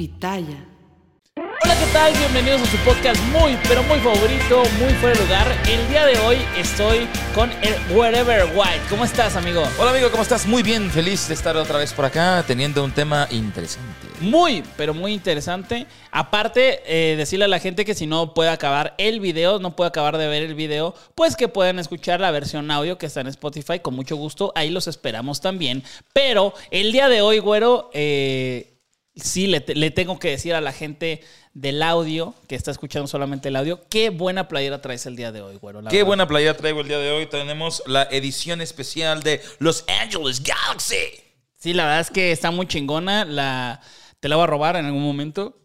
Pitaya. Hola, ¿qué tal? Bienvenidos a su podcast muy, pero muy favorito, muy fuera de lugar. El día de hoy estoy con el Wherever White. ¿Cómo estás, amigo? Hola amigo, ¿cómo estás? Muy bien, feliz de estar otra vez por acá teniendo un tema interesante. Muy, pero muy interesante. Aparte, eh, decirle a la gente que si no puede acabar el video, no puede acabar de ver el video, pues que pueden escuchar la versión audio que está en Spotify con mucho gusto. Ahí los esperamos también. Pero el día de hoy, güero, eh, sí le, le tengo que decir a la gente del audio, que está escuchando solamente el audio, qué buena playera traes el día de hoy, güero. Qué verdad. buena playera traigo el día de hoy. Tenemos la edición especial de Los Angeles Galaxy. Sí, la verdad es que está muy chingona. La, te la voy a robar en algún momento.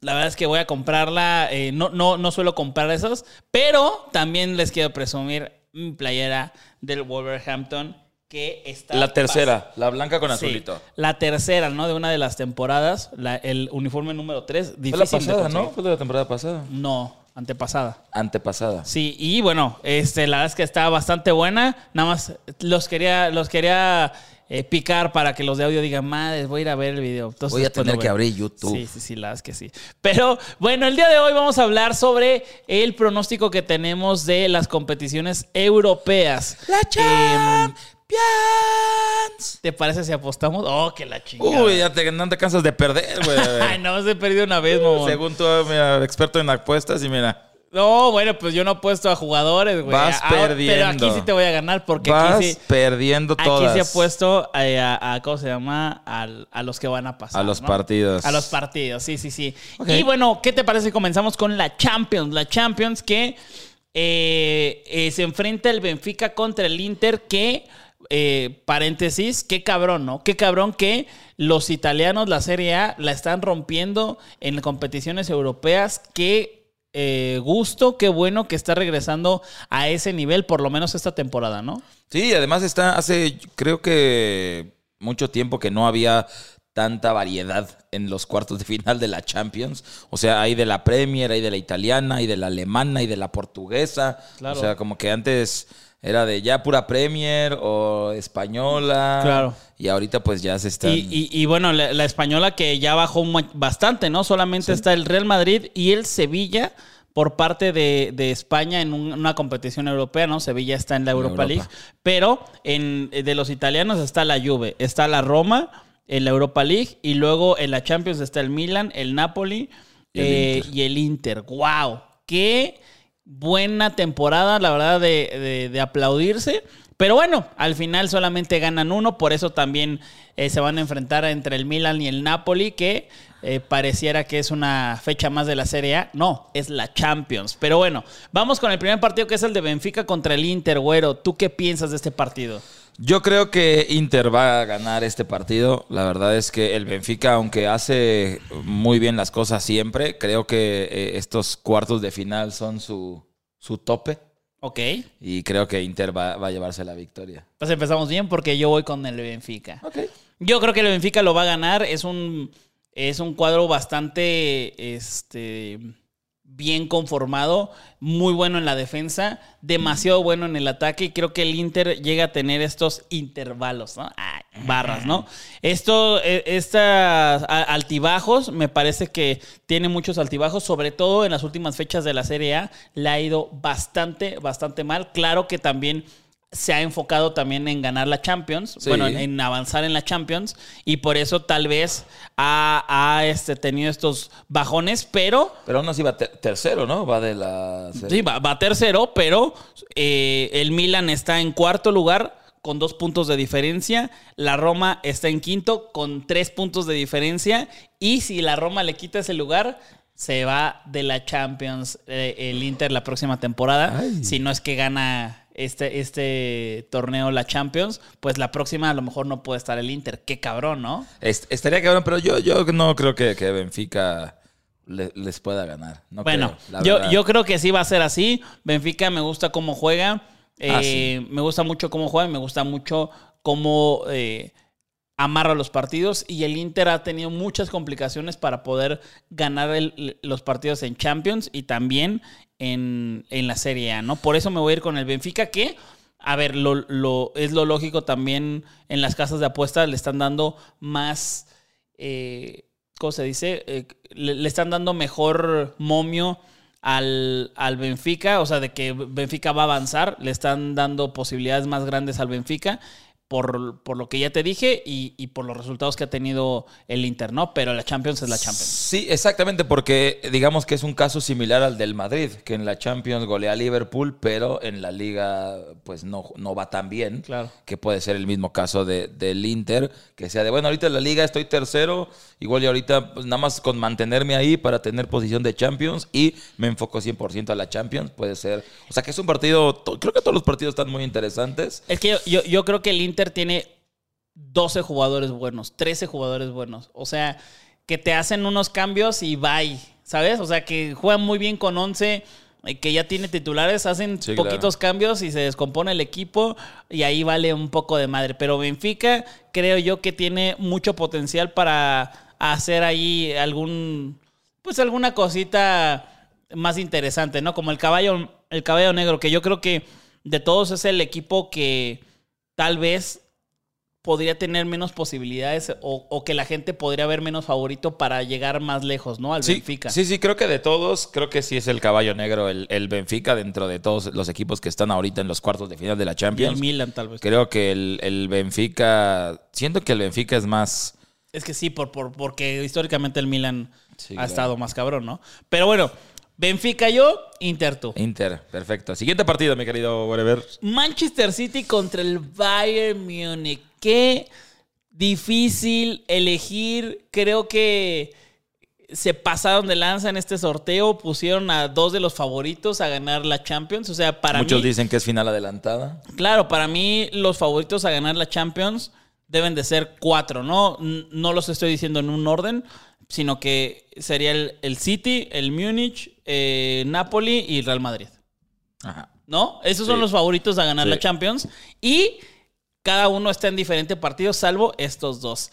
La verdad es que voy a comprarla. eh, no, no, no suelo comprar esas. Pero también les quiero presumir mi playera del Wolverhampton. Que está. La tercera, la blanca con Sí, azulito. la tercera, ¿no? De una de las temporadas. la- el uniforme número 3. Fue la pasada. ¿no? Fue de la temporada pasada. No, antepasada. Antepasada. Sí, y bueno, este, la verdad es que está bastante buena. Nada más los quería, los quería eh, picar para que los de audio digan, madre, voy a ir a ver el video. Entonces, Voy a después tener que abrir YouTube. Sí, sí, sí, la verdad es que sí. Pero bueno, el día de hoy vamos a hablar sobre el pronóstico que tenemos de las competiciones europeas. La Em, ¿Te parece si apostamos? Oh, que la chingada. Uy, ya te, no te cansas de perder, güey. Ay, no, se he perdido una vez, mamón. Según tú, mira, experto en apuestas y mira. No, bueno, pues yo no he puesto a jugadores, güey. Vas Ahora- Pero perdiendo. aquí sí te voy a ganar porque vas aquí sí. perdiendo Aquí todas. se ha puesto eh, a, a- ¿cómo se llama? Al- a los que van a pasar. A los ¿no? partidos. A los partidos, sí, sí, sí. Y bueno, ¿qué te parece si comenzamos con la Champions? La Champions que eh, eh, se enfrenta el Benfica contra el Inter que, eh, paréntesis, qué cabrón, ¿no? Qué cabrón que los italianos, la Serie A, la están rompiendo en competiciones europeas. Qué eh, gusto, qué bueno que está regresando a ese nivel, por lo menos esta temporada, ¿no? Sí, además está hace, creo que mucho tiempo que no había tanta variedad en los cuartos de final de la Champions. O sea, hay de la Premier, hay de la italiana, hay de la alemana, hay de la portuguesa. Claro. O sea, como que antes era de ya pura Premier o española. Claro. Y ahorita pues ya se están... Y, y- y bueno, la, la española que ya bajó bastante, ¿no? Solamente está el Real Madrid y el Sevilla por parte de, de España en un- una competición europea, ¿no? Sevilla está en la Europa, Europa. League. Pero en, de los italianos está la Juve, está la Roma en la Europa League y luego en la Champions está el Milan, el Napoli Y el eh, Inter. y el Inter. ¡Wow! ¡Qué buena temporada, la verdad, de, de- de aplaudirse! Pero bueno, al final solamente ganan uno, por eso también eh, se van a enfrentar entre el Milan y el Napoli, que eh, pareciera que es una fecha más de la Serie A. No, es la Champions. Pero bueno, vamos con el primer partido que es el de Benfica contra el Inter, güero. ¿Tú qué piensas de este partido? Yo creo que Inter va a ganar este partido. La verdad es que el Benfica, aunque hace muy bien las cosas siempre, creo que eh, estos cuartos de final son su, su tope. Ok, Y creo que Inter va, va a llevarse la victoria. pues empezamos bien porque yo voy con el Benfica. Ok. Yo creo que el Benfica lo va a ganar. Es un, es un cuadro bastante este, bien conformado, muy bueno en la defensa, demasiado bueno en el ataque. Y creo que el Inter llega a tener estos intervalos, ¿no? Ay, barras, ¿no? Esto, eh, estas altibajos, me parece que tiene muchos altibajos, sobre todo en las últimas fechas de la Serie A, le ha ido bastante, bastante mal. Claro que también se ha enfocado también en ganar la Champions, Sí. bueno, en, en avanzar en la Champions, y por eso tal vez ha, ha, este, tenido estos bajones, pero Pero aún así va ter- tercero, ¿no? Va de la... sí, va, va tercero, pero eh, el Milan está en cuarto lugar con dos puntos de diferencia, la Roma está en quinto con tres puntos de diferencia, y si la Roma le quita ese lugar... Se va de la Champions eh, el Inter la próxima temporada. Ay. Si no es que gana este, este torneo, la Champions, pues la próxima a lo mejor no puede estar el Inter. Qué cabrón, ¿no? Est- estaría cabrón, pero yo, yo no creo que, que Benfica le- les pueda ganar. No bueno, creo, yo, yo creo que sí va a ser así. Benfica me gusta cómo juega. Ah, Eh, Me gusta mucho cómo juega. Me gusta mucho cómo eh, amarra los partidos. Y el Inter ha tenido muchas complicaciones para poder ganar los partidos en Champions y también en, en la Serie A, ¿no? Por eso me voy a ir con el Benfica, que a ver, lo, lo- es lo lógico también en las casas de apuestas le están dando más eh, ¿cómo se dice? Eh, le, le están dando mejor momio al, al Benfica, o sea, de que Benfica va a avanzar, le están dando posibilidades más grandes al Benfica por, por lo que ya te dije y, y por los resultados que ha tenido el Inter, ¿no? Pero la Champions es la Champions. Sí, exactamente, porque digamos que es un caso similar al del Madrid, que en la Champions golea a Liverpool, pero en la liga pues no, no va tan bien. Claro. Que puede ser el mismo caso de, del Inter, que sea de, bueno, ahorita en la liga estoy tercero, igual y ahorita pues, nada más con mantenerme ahí para tener posición de Champions y me enfoco 100% a la Champions, puede ser. O sea que es un partido, creo que todos los partidos están muy interesantes. Es que yo, yo, yo creo que el Inter tiene 12 jugadores buenos, 13 jugadores buenos. O sea, que te hacen unos cambios y bye, ¿sabes? O sea, que juegan muy bien con 11, eh, que ya tiene titulares, hacen Sí, poquitos cambios y se descompone el equipo y ahí vale un poco de madre. Pero Benfica creo yo que tiene mucho potencial para hacer ahí algún, pues alguna cosita más interesante, ¿no? Como el caballo, el caballo negro, que yo creo que de todos es el equipo que tal vez podría tener menos posibilidades o, o que la gente podría ver menos favorito para llegar más lejos, ¿no? Al Sí, Benfica. sí, sí, creo que de todos, creo que sí es el caballo negro, el, el Benfica, dentro de todos los equipos que están ahorita en los cuartos de final de la Y el Champions. Milan, tal vez. Creo que el, el Benfica, siento que el Benfica es más... Es que sí, por, por, porque históricamente el Milan Sí, ha claro. estado más cabrón, ¿no? Pero bueno, Benfica yo, Inter tú. Inter, perfecto. Siguiente partido, mi querido Whatever. Manchester City contra el Bayern Múnich. Qué difícil elegir. Creo que se pasaron de lanza en este sorteo. Pusieron a dos de los favoritos a ganar la Champions. O sea, para Muchos mí. dicen que es final adelantada. Claro, para mí los favoritos a ganar la Champions deben de ser cuatro, ¿no? No los estoy diciendo en un orden, sino que sería el, el City, el Múnich, eh, Napoli y Real Madrid. Ajá. ¿No? Esos son los favoritos a ganar Sí. la Champions. Y cada uno está en diferente partido, salvo estos dos.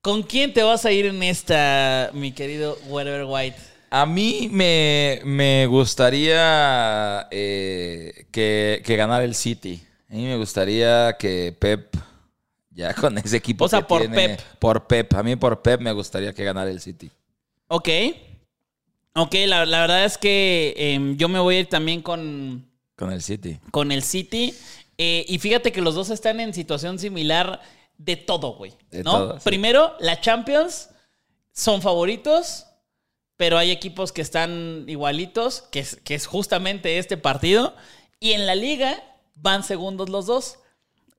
¿Con quién te vas a ir en esta, mi querido Whatever White? A mí me, me gustaría eh, que, que ganara el City. A mí me gustaría que Pep, ya con ese equipo O sea, que por tiene- Pep. Por Pep. A mí por Pep me gustaría que ganara el City. Ok. Ok, la, la verdad es que em, yo me voy a ir también con, Con el City. con el City. Eh, y fíjate que los dos están en situación similar de todo, güey. De ¿no? todo, sí. Primero, la Champions son favoritos, pero hay equipos que están igualitos, que es, que es justamente este partido. Y en la liga van segundos los dos.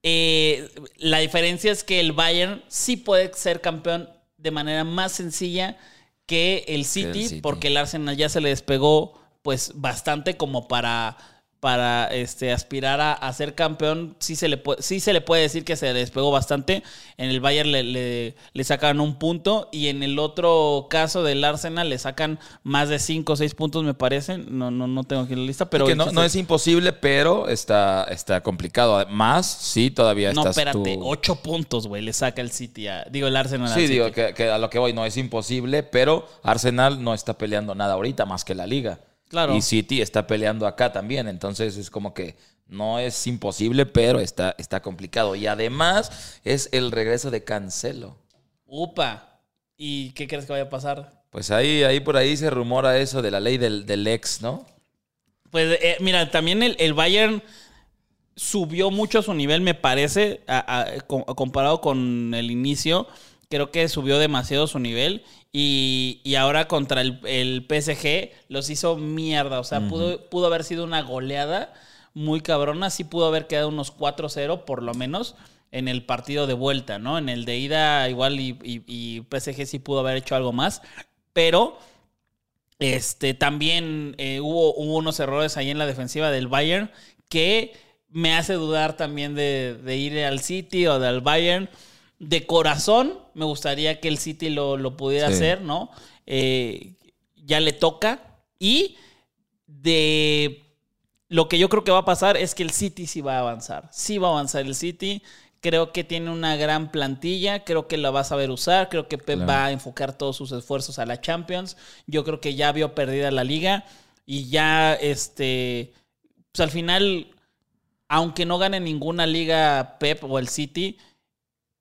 Eh, la diferencia es que el Bayern sí puede ser campeón de manera más sencilla que el City, City. porque el Arsenal ya se le despegó pues bastante como para para este aspirar a, a ser campeón sí se le puede sí se le puede decir que se despegó bastante en el Bayern le, le, le sacan un punto y en el otro caso del Arsenal le sacan más de 5 o 6 puntos me parece no no no tengo aquí la lista pero que no, no es imposible, pero está, está complicado. Más, sí, todavía no estás espérate tú- 8 puntos güey le saca el City a, digo el Arsenal al Sí, City. digo que, que a lo que voy no es imposible, pero Arsenal no está peleando nada ahorita más que la liga. Claro. Y City está peleando acá también, entonces es como que no es imposible, pero está, está complicado. Y además es el regreso de Cancelo. upa y qué crees que vaya a pasar Pues ahí, ahí por ahí se rumora eso de la ley del, del ex, ¿no? Pues eh, mira, también el, el Bayern subió mucho su nivel, me parece, a- a- co- comparado con el inicio. Creo que subió demasiado su nivel. Y, y ahora contra el, el PSG los hizo mierda. O sea, pudo, pudo haber sido una goleada muy cabrona. Sí pudo haber quedado unos 4-0 por lo menos en el partido de vuelta, ¿no? En el de ida igual y, y- y PSG sí pudo haber hecho algo más. Pero este, también eh, hubo, hubo unos errores ahí en la defensiva del Bayern que me hace dudar también de, de ir al City o del Bayern. De corazón, me gustaría que el City lo, lo pudiera Sí. hacer, ¿no? Eh, ya le toca. Y de lo que yo creo que va a pasar es que el City sí va a avanzar. Sí va a avanzar el City. Creo que tiene una gran plantilla, creo que la va a saber usar, creo que Pep Claro. va a enfocar todos sus esfuerzos a la Champions. Yo creo que ya vio perdida la liga y ya este pues al final aunque no gane ninguna liga Pep o el City,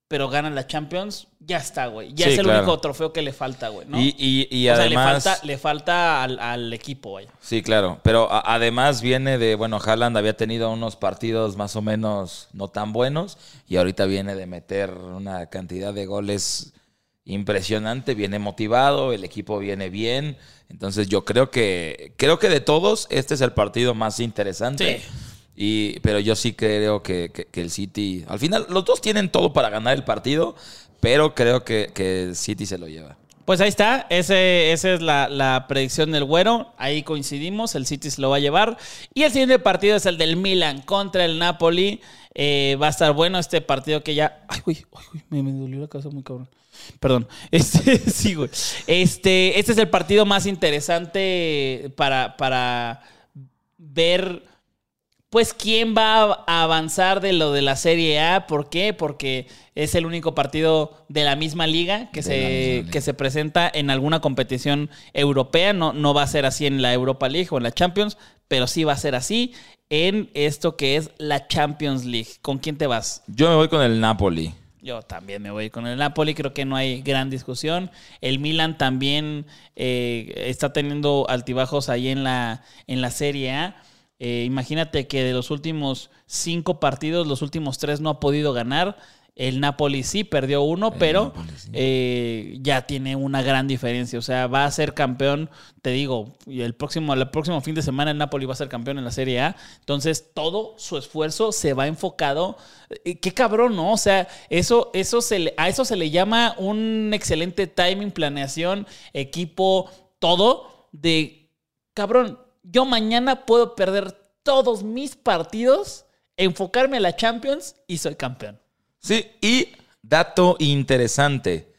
pero gana la Champions, ya está, güey. Ya Sí, es el claro. único trofeo que le falta, güey, ¿no? Y, y- y o sea, además. le falta, le falta al, al equipo, güey. Sí, claro. Pero a- además viene de, bueno, Haaland había tenido unos partidos más o menos no tan buenos y ahorita viene de meter una cantidad de goles impresionante, viene motivado, el equipo viene bien. Entonces yo creo que, creo que de todos, este es el partido más interesante. Sí. Y, pero yo sí creo que, el City, al final, los dos tienen todo para ganar el partido, pero creo que, el City se lo lleva. Pues ahí está, ese, esa es la, la predicción del güero, ahí coincidimos, el City se lo va a llevar. Y el siguiente partido es el del Milan contra el Napoli. Eh, va a estar bueno este partido que ya... Ay, güey, ay, güey, me, me dolió la cabeza muy cabrón. Perdón. Este, sí, güey. Este, este es el partido más interesante para, para ver pues quién va a avanzar de lo de la Serie A. ¿Por qué? Porque es el único partido de la misma liga que, De se, liga. que se presenta en alguna competición europea. No, no va a ser así en la Europa League o en la Champions, pero sí va a ser así en esto que es la Champions League. ¿Con quién te vas? Yo me voy con el Napoli. Yo también me voy con el Napoli, creo que no hay gran discusión. El Milan también eh, está teniendo altibajos ahí en la, en la Serie A. Eh, imagínate que de los últimos cinco partidos, los últimos tres no ha podido ganar. El Napoli sí perdió uno, pero Napoli, sí. eh, ya tiene una gran diferencia. O sea, va a ser campeón, te digo, y el próximo, el próximo fin de semana el Napoli va a ser campeón en la Serie A. Entonces, todo su esfuerzo se va enfocado. Eh, Qué cabrón, ¿no? O sea, eso, eso se le- a eso se le llama un excelente timing, planeación, equipo, todo. De cabrón, yo mañana puedo perder todos mis partidos, enfocarme a la Champions y soy campeón. Sí, y dato interesante.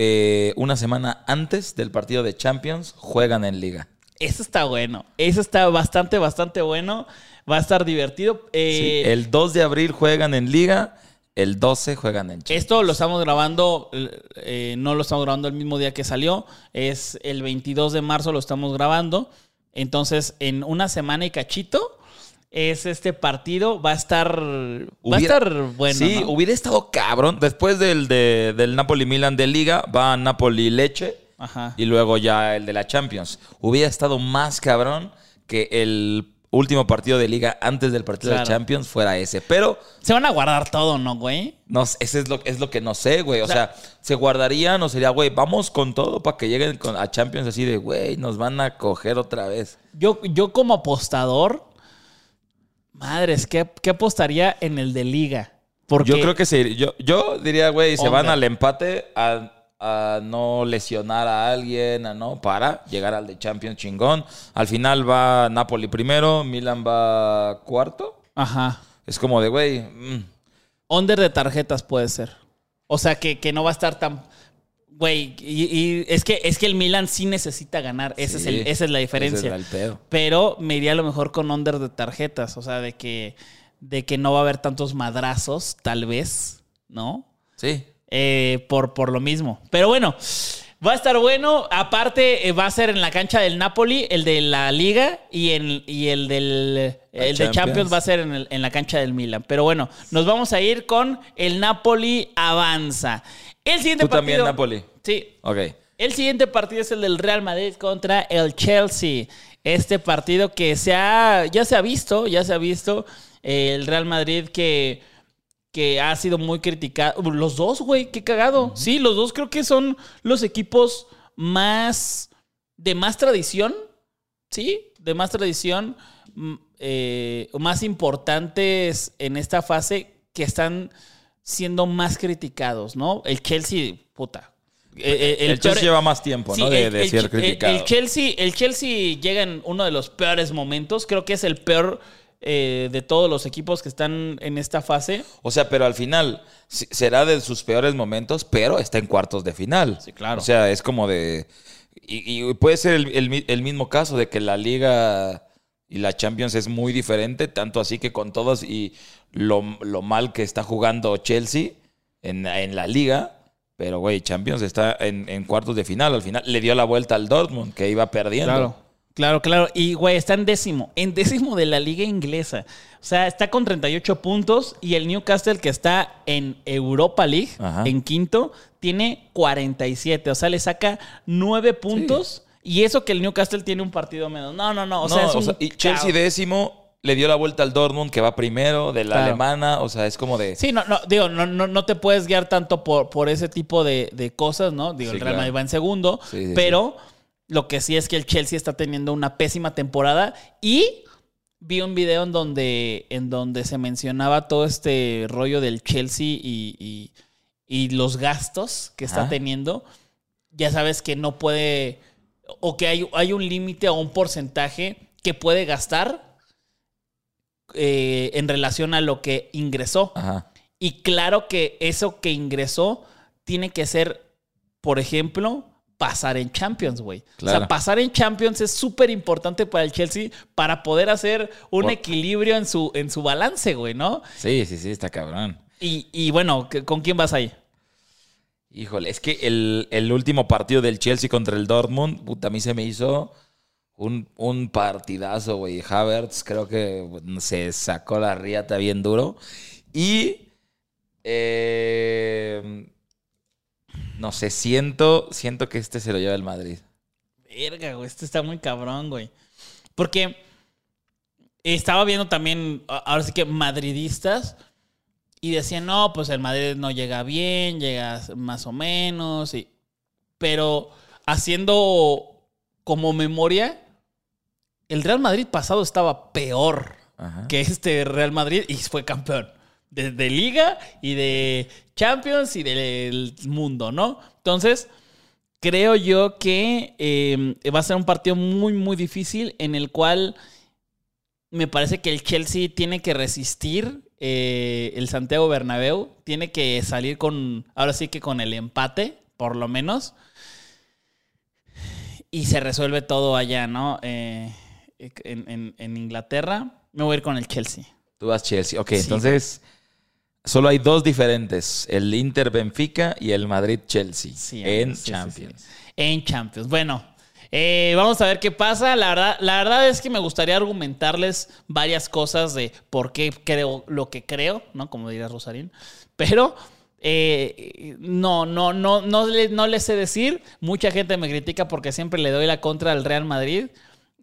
eh, una semana antes del partido de Champions juegan en liga. Eso está bueno. Eso está bastante, bastante bueno. Va a estar divertido. Eh, Sí, el 2 de abril juegan en liga, el 12 juegan en Champions. Esto lo estamos grabando, eh, no lo estamos grabando el mismo día que salió. Es el 22 de marzo lo estamos grabando. Entonces, en una semana y cachito, es este partido. Va a estar, va a estar bueno. sí, ¿no? hubiera estado cabrón. Después del, de- del Napoli-Milan de liga, va Napoli-Leche y luego ya el de la Champions. Hubiera estado más cabrón que el último partido de liga antes del partido Claro. de Champions fuera ese. Pero Se van a guardar todo, ¿no, güey? No, ese es lo, es lo que no sé, güey. O, sea, se guardarían o sería, güey, vamos con todo para que lleguen con- a Champions así de, güey, nos van a coger otra vez. Yo, yo como apostador, madres, ¿qué, qué apostaría en el de liga? Porque Yo creo que se, yo, yo diría, güey, se van al empate a, a no lesionar a alguien, a no, para llegar al de Champions chingón. Al final va Napoli primero, Milan va cuarto. Ajá. Es como de, güey, mm, Under de tarjetas puede ser. O sea, que, que no va a estar tan. Güey, y, y es, que, es que el Milan sí necesita ganar. Ese es el- esa es la diferencia. es. Pero me iría a lo mejor con under de tarjetas. O sea, de que, de que no va a haber tantos madrazos, tal vez, ¿no? Sí. Eh, por, por lo mismo. Pero bueno, va a estar bueno. Aparte, eh, va a ser en la cancha del Napoli, el de la Liga, y, en, y el del el de Champions. Va a ser en, el- en la cancha del Milan. Pero bueno, nos vamos a ir con el Napoli avanza. El siguiente Tú también, partido. Napoli. Sí. Ok. El siguiente partido es el del Real Madrid contra el Chelsea. Este partido que se ha, ya se ha visto, ya se ha visto. eh, el Real Madrid que, que ha sido muy criticado. Los dos, güey, qué cagado. Sí, los dos creo que son los equipos más de más tradición. Sí, de más tradición. mm, eh, más importantes en esta fase que están siendo más criticados, ¿no? El Chelsea, puta. Eh, eh, El, Chelsea peor- lleva más tiempo, Sí, ¿no? De, el- de el- ser el- criticado. El, Chelsea, el Chelsea llega en uno de los peores momentos. Creo que es el peor eh, de todos los equipos que están en esta fase. O sea, pero al final será de sus peores momentos, pero está en cuartos de final. Sí, claro. O sea, es como de. Y, y puede ser el, el mi- el mismo caso de que la Liga y la Champions es muy diferente, tanto así que con todos y lo, lo mal que está jugando Chelsea en, en la Liga. Pero, güey, Champions está en, en cuartos de final. Al final le dio la vuelta al Dortmund, que iba perdiendo. Claro. Claro, claro. Y, güey, está en décimo. En décimo de la liga inglesa. O sea, está con 38 puntos. Y el Newcastle, que está en Europa League, Ajá. en quinto, tiene 47. O sea, le saca 9 puntos. Y eso que el Newcastle tiene un partido menos. No, no, no. O sea, es un. y Chelsea décimo le dio la vuelta al Dortmund, que va primero, de la Claro. alemana. O sea, es como de. Sí, no, no, digo, no, no, no te puedes guiar tanto por, por ese tipo de, de cosas, ¿no? Digo, Sí, el Real claro. Madrid va en segundo, Sí, sí, pero lo que sí es que el Chelsea está teniendo una pésima temporada y vi un video en donde, en donde se mencionaba todo este rollo del Chelsea y, y- y los gastos que está teniendo. Ya sabes que no puede, o que hay, hay un límite o un porcentaje que puede gastar eh, en relación a lo que ingresó. Ajá. Y claro que eso que ingresó tiene que ser, por ejemplo, pasar en Champions, güey. O sea, pasar en Champions es súper importante para el Chelsea para poder hacer un equilibrio en su, en su balance, güey, ¿no? Sí, sí, sí, está cabrón. Y, y bueno, ¿qué- ¿con quién vas ahí? Híjole, es que el, el último partido del Chelsea contra el Dortmund, puta, a mí se me hizo un, un partidazo, güey. Havertz creo que se sacó la riata bien duro. Y, eh, no sé, siento, siento que este se lo lleva el Madrid. Verga, güey, este está muy cabrón, güey. Porque estaba viendo también, ahora sí que madridistas, y decían, no, pues el Madrid no llega bien, llega más o menos, y... pero haciendo como memoria, el Real Madrid pasado estaba peor Ajá. que este Real Madrid y fue campeón. De, de liga y de Champions y del mundo, ¿no? Entonces, creo yo que eh, va a ser un partido muy, muy difícil en el cual me parece que el Chelsea tiene que resistir eh, el Santiago Bernabéu, tiene que salir con, ahora sí que con el empate, por lo menos, y se resuelve todo allá, ¿no? Eh, en, en- en Inglaterra, me voy a ir con el Chelsea. Tú vas Chelsea. Ok, Sí. entonces solo hay dos diferentes: el Inter Benfica y el Madrid Chelsea Sí, en sí, Champions. sí. En Champions. Bueno, eh, vamos a ver qué pasa. La verdad, la verdad es que me gustaría argumentarles varias cosas de por qué creo lo que creo, ¿no? Como diría Rosarín. Pero eh, no, no, no, no, le, no le sé decir. Mucha gente me critica porque siempre le doy la contra al Real Madrid.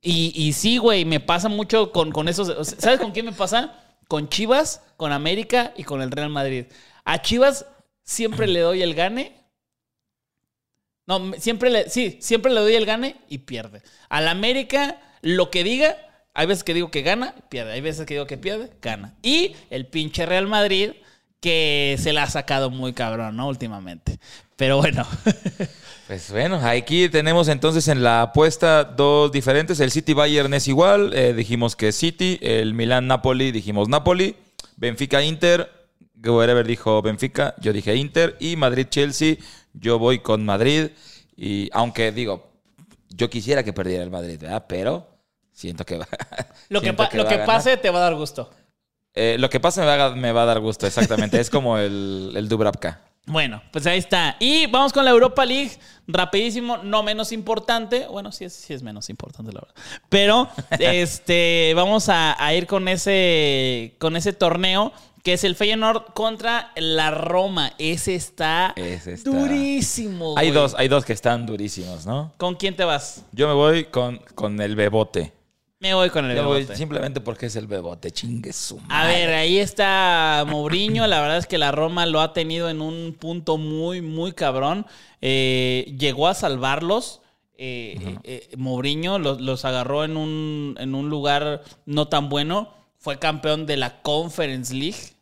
Y, y sí, güey, me pasa mucho con, con esos. ¿Sabes con quién me pasa? Con Chivas, con América y con el Real Madrid. A Chivas siempre le doy el gane. No, siempre le, sí, siempre le doy el gane y pierde. Al América, lo que diga, hay veces que digo que gana, pierde. Hay veces que digo que pierde, gana. Y el pinche Real Madrid, que se la ha sacado muy cabrón, ¿no? Últimamente. Pero bueno. Pues bueno, aquí tenemos entonces en la apuesta dos diferentes. El City Bayern es igual, eh, dijimos que City. El Milan Napoli, dijimos Napoli. Benfica Inter, Wherever dijo Benfica, yo dije Inter. Y Madrid Chelsea, yo voy con Madrid. Y aunque digo, yo quisiera que perdiera el Madrid, ¿verdad? Pero siento que va. Lo que, pa- lo va que pase te va a dar gusto. Eh, lo que pase me va, a, me va a dar gusto, exactamente. es como el, el Dubravka. Bueno, pues ahí está. Y vamos con la Europa League, rapidísimo, no menos importante. Bueno, sí es, sí es menos importante, la verdad. Pero este, vamos a, a ir con ese, con ese torneo que es el Feyenoord contra la Roma. Ese está, Ese está- durísimo. Hay dos, hay dos que están durísimos, ¿no? ¿Con quién te vas? Yo me voy con, con el Bebote. Me voy con el Yo voy Bebote. simplemente porque es el Bebote, chingue su A madre. ver, ahí está Mourinho. La verdad es que la Roma lo ha tenido en un punto muy, muy cabrón. Eh, llegó a salvarlos. Eh, eh, Mourinho los, los agarró en un, en un lugar no tan bueno. Fue campeón de la Conference League.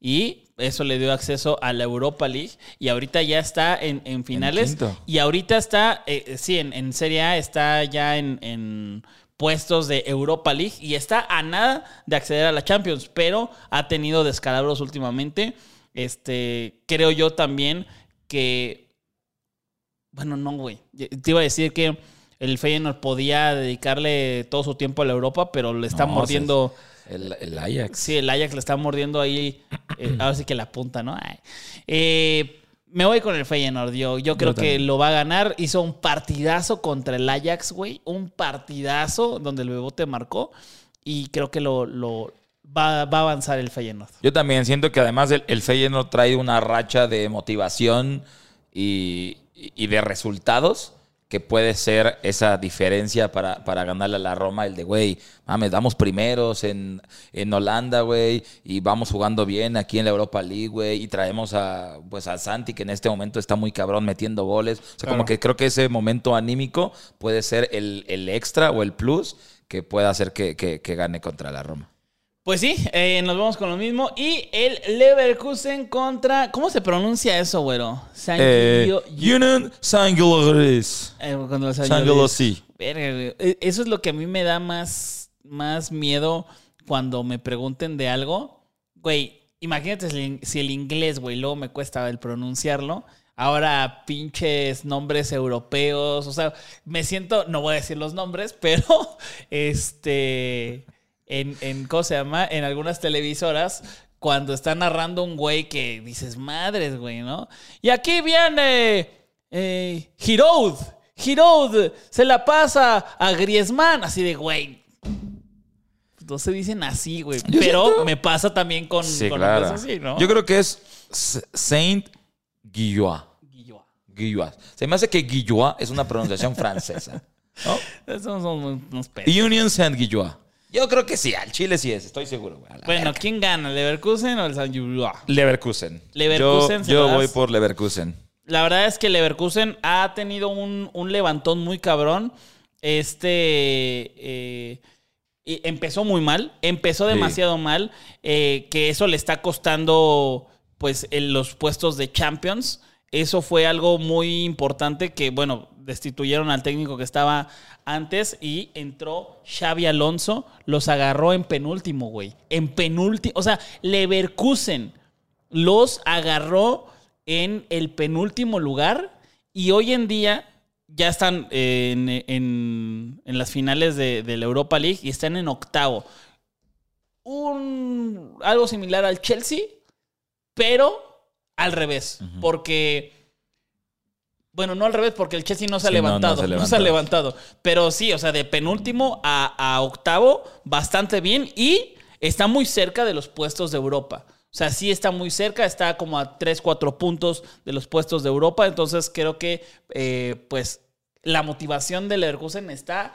Y eso le dio acceso a la Europa League. Y ahorita ya está en, en finales. quinto. y ahorita está, eh, sí, en, en Serie A está ya en, en puestos de Europa League. Y está a nada de acceder a la Champions. Pero ha tenido descalabros últimamente. Este, creo yo también que. Bueno, no, güey. Te iba a decir que el Feyenoord podía dedicarle todo su tiempo a la Europa, pero le está No, mordiendo. El, el Ajax. Sí, el Ajax le está mordiendo ahí. eh, ahora sí que la punta, ¿no? Ay. Eh, Me voy con el Feyenoord. Yo, yo creo que lo va a ganar. Hizo un partidazo contra el Ajax, güey. Un partidazo donde el Bebote marcó. Y creo que lo, lo va, va a avanzar el Feyenoord. Yo también siento que además el, el Feyenoord trae una racha de motivación y, y de resultados que puede ser esa diferencia para, para ganarle a la Roma, el de, güey, mames, damos primeros en, en Holanda, güey, y vamos jugando bien aquí en la Europa League, güey, y traemos a, pues, a Santi, que en este momento está muy cabrón metiendo goles. O sea, como que creo que ese momento anímico puede ser el, el extra o el plus que pueda hacer que, que- que gane contra la Roma. Pues sí, eh, nos vamos con lo mismo. Y el Leverkusen contra. ¿Cómo se pronuncia eso, güero? San Eh, Union Sanguilaris. Eh. Eh, Eso es lo que a mí me da más, más miedo cuando me pregunten de algo. Güey, imagínate si el inglés, güey, luego me cuesta el pronunciarlo. Ahora pinches nombres europeos. O sea, me siento, no voy a decir los nombres, pero este. En, en ¿cómo se llama? En algunas televisoras. Cuando está narrando un güey que dices, madres, güey, ¿no? Y aquí viene eh, Giroud. Giroud se la pasa a Griezmann. Así de, güey. No se dicen así, güey. Yo Pero siento- me pasa también con, Sí, con claro. así, ¿no? Yo creo que es Saint Guillois. Guilloa. Guillois. Se me hace que Guillois es una pronunciación francesa. ¿no? Son unos. Union Saint Guillois. Yo creo que sí, al Chile sí es, estoy seguro. güey, Bueno, verga. ¿quién gana? ¿El ¿Leverkusen o el San? Leverkusen. Leverkusen, Yo, voy por Leverkusen. La verdad es que Leverkusen ha tenido un, un levantón muy cabrón. Este eh, empezó muy mal, empezó Sí. demasiado mal, eh, que eso le está costando pues en los puestos de Champions. Eso fue algo muy importante que, bueno, destituyeron al técnico que estaba antes y entró Xavi Alonso, los agarró en penúltimo, güey. En penúltimo, o sea, Leverkusen los agarró en el penúltimo lugar y hoy en día ya están en, en- en las finales de, de la Europa League y están en octavo. Un, algo similar al Chelsea, pero al revés, porque... Bueno, no al revés, porque el Chelsea no se ha Sí, no, no levantado. se No, se ha levantado. levantado. Pero sí, o sea, de penúltimo a, a octavo, bastante bien. Y está muy cerca de los puestos de Europa. O sea, sí está muy cerca, está como a 3, 4 puntos de los puestos de Europa. Entonces creo que, eh, pues, la motivación del Leverkusen está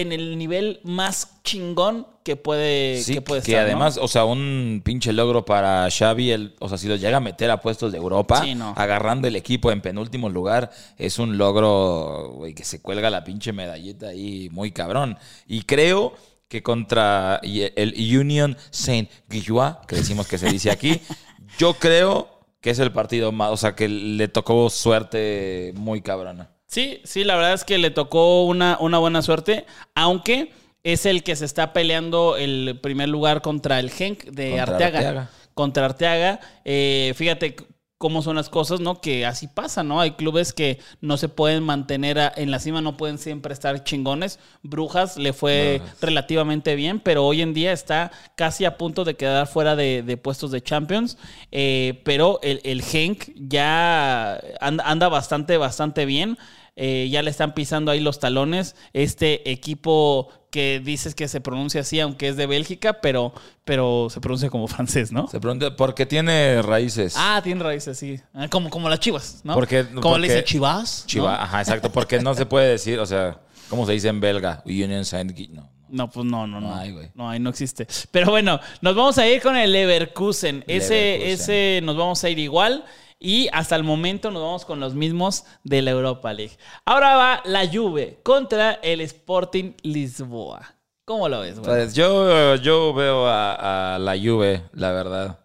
en el nivel más chingón que puede, Sí, que puede que estar, ¿no? además, o sea, un pinche logro para Xavi, el, o sea, si lo llega a meter a puestos de Europa, Sí, no. agarrando el equipo en penúltimo lugar, es un logro, güey, que se cuelga la pinche medallita ahí muy cabrón. Y creo que contra el Union Saint Guillois, que decimos que se dice aquí, yo creo que es el partido más, o sea, que le tocó suerte muy cabrona. Sí, sí, la verdad es que le tocó una, una buena suerte, aunque es el que se está peleando el primer lugar contra el Genk de Contra Arteaga. Arteaga. Contra Arteaga. Eh, fíjate cómo son las cosas, ¿no? Que así pasa, ¿no? Hay clubes que no se pueden mantener a- en la cima, no pueden siempre estar chingones. Brujas le fue relativamente bien, pero hoy en día está casi a punto de quedar fuera de, de puestos de Champions. Eh, pero el, el Genk ya anda, anda bastante, bastante bien. Eh, ya le están pisando ahí los talones. Este equipo que dices que se pronuncia así, aunque es de Bélgica, pero, pero se pronuncia como francés, ¿no? Se pregunta, porque tiene raíces. Ah, tiene raíces, sí. Ah, Como, como las chivas, ¿no? Porque- como le dice chivas. ¿no? Chiva, ajá, exacto, porque no se puede decir, o sea, ¿cómo se dice en belga? Union Saint no. No, pues no, no, no. No güey. No, ahí no existe. Pero bueno, nos vamos a ir con el Leverkusen. Ese, Leverkusen. ese nos vamos a ir igual. Y hasta el momento nos vamos con los mismos de la Europa League. Ahora va la Juve contra el Sporting Lisboa. ¿Cómo lo ves, güey? Pues yo, yo veo a, a la Juve, la verdad.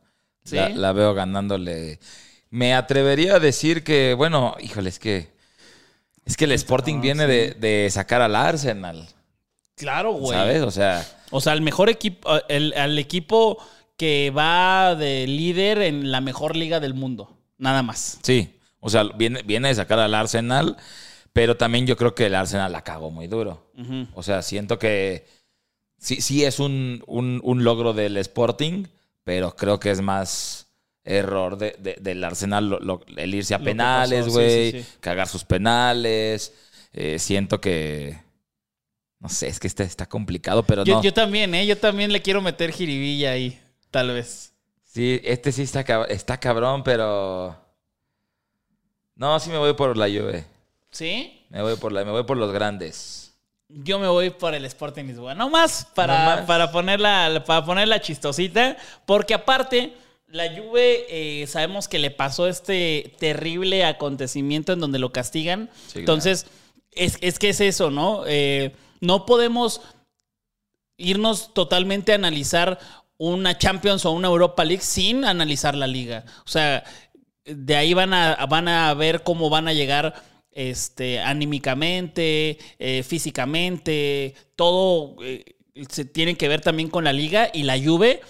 ¿Sí? La, la veo ganándole. Me atrevería a decir que, bueno, híjole, es que. Es que el Sporting viene de, de sacar al Arsenal, Claro, güey. ¿sabes? O sea, O sea, el mejor equipo, el, el equipo que va de líder en la mejor liga del mundo. Nada más. sí. O sea, viene, viene de sacar al Arsenal, pero también yo creo que el Arsenal la cagó muy duro. O sea, siento que sí, sí es un, un- un logro del Sporting, pero creo que es más, error de, de- del Arsenal lo- lo- el irse a Lo penales, sí, güey, sí, sí. cagar sus penales. Eh, siento que no sé, es que está, está complicado, pero Yo, no. yo también, ¿eh? Yo también le quiero meter jiribilla ahí, tal vez. Sí, este sí está, cab- está cabrón, pero no, sí me voy por la Juve. ¿Sí? Me voy por la, me voy por los grandes. Yo me voy por el Sporting Lisboa. No más para, No más. para ponerla para ponerla chistosita. Porque aparte, la Juve eh, sabemos que le pasó este terrible acontecimiento en donde lo castigan. Sí, Entonces, es, es que es eso, ¿no? Eh, no podemos irnos totalmente a analizar una Champions o una Europa League sin analizar la liga. O sea, de ahí van a, van a ver cómo van a llegar este, anímicamente, eh, físicamente, todo eh, se tiene que ver también con la liga y la Juve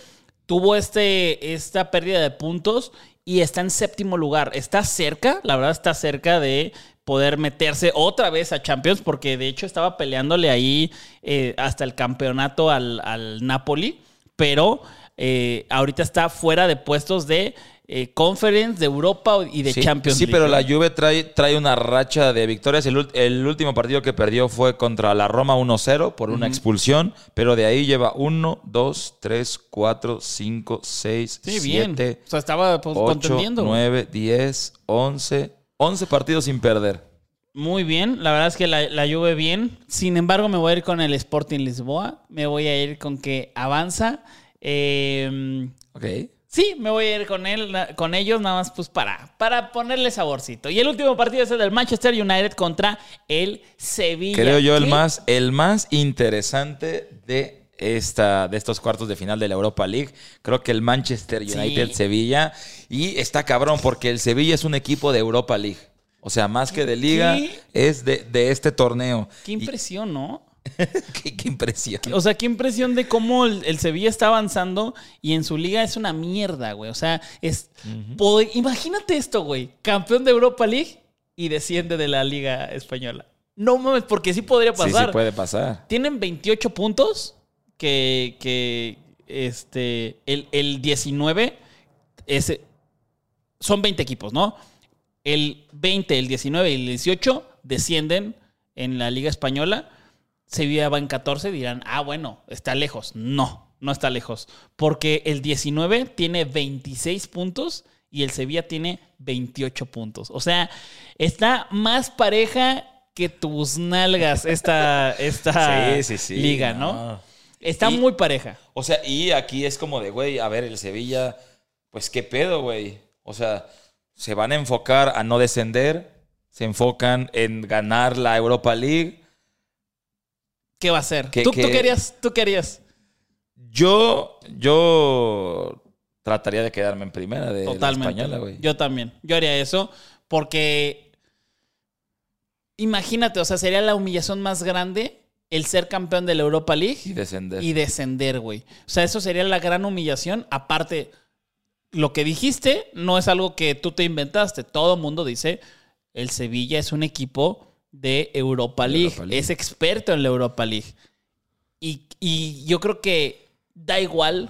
tuvo este, esta pérdida de puntos y está en séptimo lugar. Está cerca, la verdad está cerca de poder meterse otra vez a Champions porque de hecho estaba peleándole ahí eh, hasta el campeonato al, al Napoli, pero eh, ahorita está fuera de puestos de eh, Conference, de Europa y de sí, Champions Sí, League. pero la Juve trae, trae una racha de victorias. El, el último partido que perdió fue contra la Roma 1-0 por una expulsión, pero de ahí lleva 1, 2, 3, 4, 5, 6, Sí, bien. 7, O sea, estaba pues, 8, contendiendo. 9, 10, 11. 11 partidos sin perder. Muy bien, la verdad es que la, la Juve bien. Sin embargo, me voy a ir con el Sporting Lisboa. Me voy a ir con que avanza. Eh, Ok. sí, me voy a ir con él, con ellos, nada más pues para, para ponerle saborcito. Y el último partido es el del Manchester United contra el Sevilla. Creo yo el más, el más interesante de, esta, de estos cuartos de final de la Europa League. Creo que el Manchester Sí. United Sevilla. Y está cabrón porque el Sevilla es un equipo de Europa League. O sea, más que de liga, ¿Qué? es de, de este torneo. Qué Y- impresión, ¿no? qué, qué impresión. O sea, qué impresión de cómo el, el Sevilla está avanzando y en su liga es una mierda, güey. O sea, es. Imagínate esto, güey. Campeón de Europa League y desciende de la Liga Española. No mames, porque sí podría Sí, pasar. sí puede pasar. Tienen 28 puntos que, que este, el, el 19 es, son 20 equipos, ¿no? El 20, el 19 y el 18 descienden en la Liga Española. Sevilla va en 14, dirán, ah, bueno, está lejos. No, no está lejos. Porque el 19 tiene 26 puntos y el Sevilla tiene 28 puntos. O sea, está más pareja que tus nalgas esta, esta Sí, sí, sí, liga, ¿no? no. Está Y- muy pareja. O sea, y aquí es como de, güey, a ver, el Sevilla, pues qué pedo, güey. O sea, se van a enfocar a no descender, se enfocan en ganar la Europa League. ¿Qué va a hacer? ¿Qué- ¿Tú, tú querías, tú querías. Yo, yo trataría de quedarme en primera de la Totalmente. española, güey. Yo también. Yo haría eso porque imagínate, o sea, sería la humillación más grande el ser campeón de la Europa League Y descender. y descender, güey. O sea, eso sería la gran humillación. Aparte, lo que dijiste no es algo que tú te inventaste. Todo el mundo dice, el Sevilla es un equipo de Europa League. Europa League. Es experto en la Europa League. Y, y yo creo que da igual,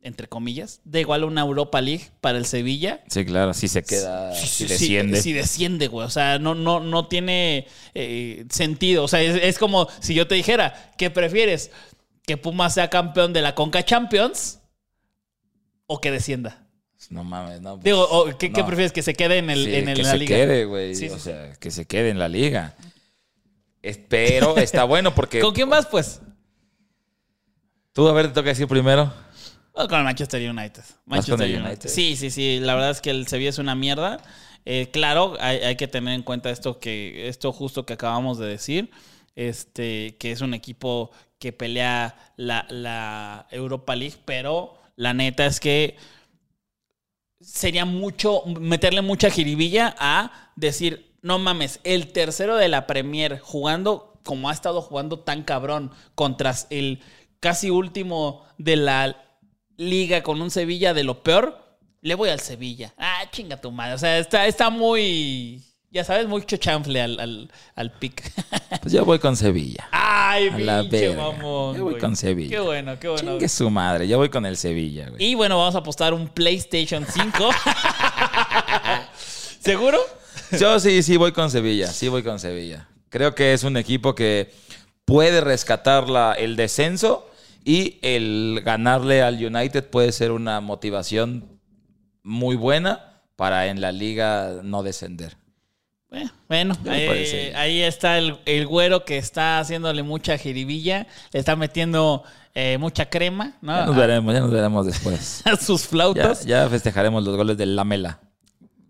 entre comillas, da igual una Europa League para el Sevilla. Sí, claro, si se queda, Sí, si sí, desciende. Si desciende, güey. O sea, no, no, no tiene eh, sentido. O sea, es, es como si yo te dijera, ¿qué prefieres? ¿Que Pumas sea campeón de la Conca Champions o que descienda? No mames, no. pues, Digo, o, ¿qué, prefieres? ¿Que se quede en, el, Sí, en el- que la se liga? quede, güey. Sí, o sí, sea, que se quede en la liga. Pero está bueno porque. ¿Con quién vas, pues? Tú, a ver, te toca decir primero. Oh, con el Manchester United. con Manchester el United. United? Sí, sí, sí. La verdad es que el Sevilla es una mierda. Eh, claro, hay, hay que tener en cuenta esto que esto justo que acabamos de decir. Este, que es un equipo que pelea la, la Europa League, pero la neta es que sería mucho, meterle mucha jiribilla a decir, no mames, el tercero de la Premier jugando como ha estado jugando tan cabrón contra el casi último de la liga con un Sevilla de lo peor, le voy al Sevilla. Ah, chinga tu madre. O sea, está, está muy... Ya sabes, mucho chanfle al, al, al pick. Pues yo voy con Sevilla. Ay, A la pinche verga. mamón. Yo voy güey. con Sevilla. Qué bueno, qué bueno. Chingue su madre, yo voy con el Sevilla, güey. Y bueno, vamos a apostar un PlayStation 5. ¿Seguro? Yo sí, sí voy con Sevilla, sí voy con Sevilla. Creo que es un equipo que puede rescatar la- el descenso y el ganarle al United puede ser una motivación muy buena para en la liga no descender. Eh, Bueno, me ahí, está el, el güero que está haciéndole mucha jiribilla. Le está metiendo eh, mucha crema, ¿no? Ya nos A- veremos, ya nos veremos después. a sus flautas. ya festejaremos los goles del Lamela.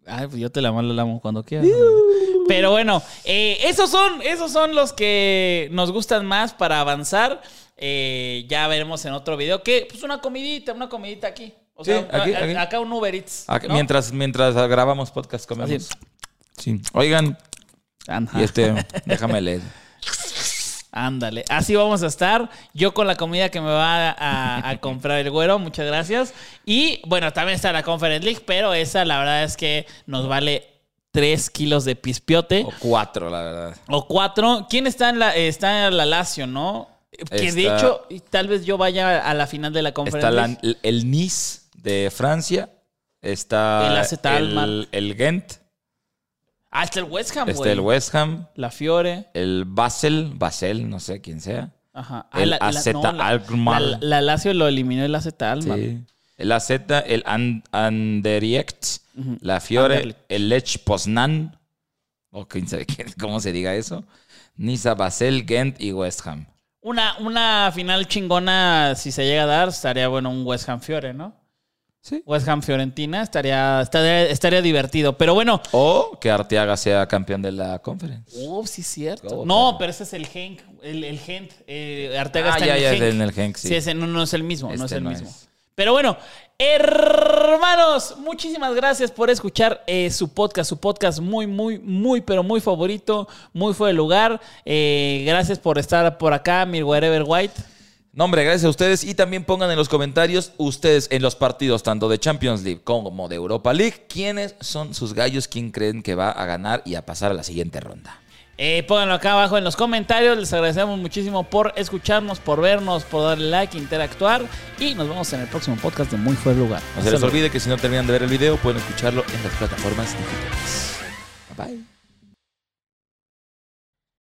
Ay, pues yo te la mando la amo cuando quieras. Pero bueno, eh, esos son, esos son los que nos gustan más para avanzar. Eh, ya veremos en otro video que, pues una comidita, una comidita aquí. O Sí, sea, aquí, a- aquí. acá un Uber Eats. Acá- ¿no? mientras, mientras grabamos podcast comemos. Así. Sí. Oigan, Ajá. y este, déjame leer. Ándale, así vamos a estar. Yo con la comida que me va a, a comprar el güero, muchas gracias. Y bueno, también está la Conference League, pero esa la verdad es que nos vale 3 kilos de pispiote O cuatro, la verdad. o 4. ¿Quién está en la, está en la Lazio, no? Que de Está- hecho, tal vez yo vaya a la final de la Conference Está League. el, el Nice de Francia. Está El el, el Ghent. Ah, está el West Ham, Está güey. el West Ham. La Fiore. El Basel. Basel, no sé quién sea. Ajá. El la, AZ no, Alkmaar. La, la Lazio lo eliminó el AZ Alkmaar. Sí. El AZ, el An- Anderlecht, la Fiore, Anderlecht. el Lech Poznan, o quién sabe cómo se diga eso, Niza, Basel, Ghent y West Ham. Una, una final chingona, si se llega a dar, estaría bueno un West Ham Fiore, ¿no? Sí. West Ham Fiorentina estaría, estaría, estaría divertido. Pero bueno, O que Arteaga sea campeón de la conference. oh, sí es cierto. ¿Cómo, No, pero ese es el Genk, el, el Gent. eh, Arteaga Ah, está ya, en ya, el es Genk. en el Genk, sí. Sí, ese no, no es el mismo, no es Este el no mismo. es. Pero bueno, hermanos, muchísimas gracias por escuchar eh, su podcast, su podcast muy, muy, muy, pero muy favorito, muy fuera de lugar. Eh, gracias por estar por acá, mi wherever white. No, hombre, gracias a ustedes. Y también pongan en los comentarios ustedes en los partidos tanto de Champions League como de Europa League, quiénes son sus gallos, quién creen que va a ganar y a pasar a la siguiente ronda. Eh, pónganlo acá abajo en los comentarios. Les agradecemos muchísimo por escucharnos, por vernos, por darle like, interactuar. Y nos vemos en el próximo podcast de Muy Fuera Lugar. No se les olvide que si no terminan de ver el video, pueden escucharlo en las plataformas digitales. Bye bye.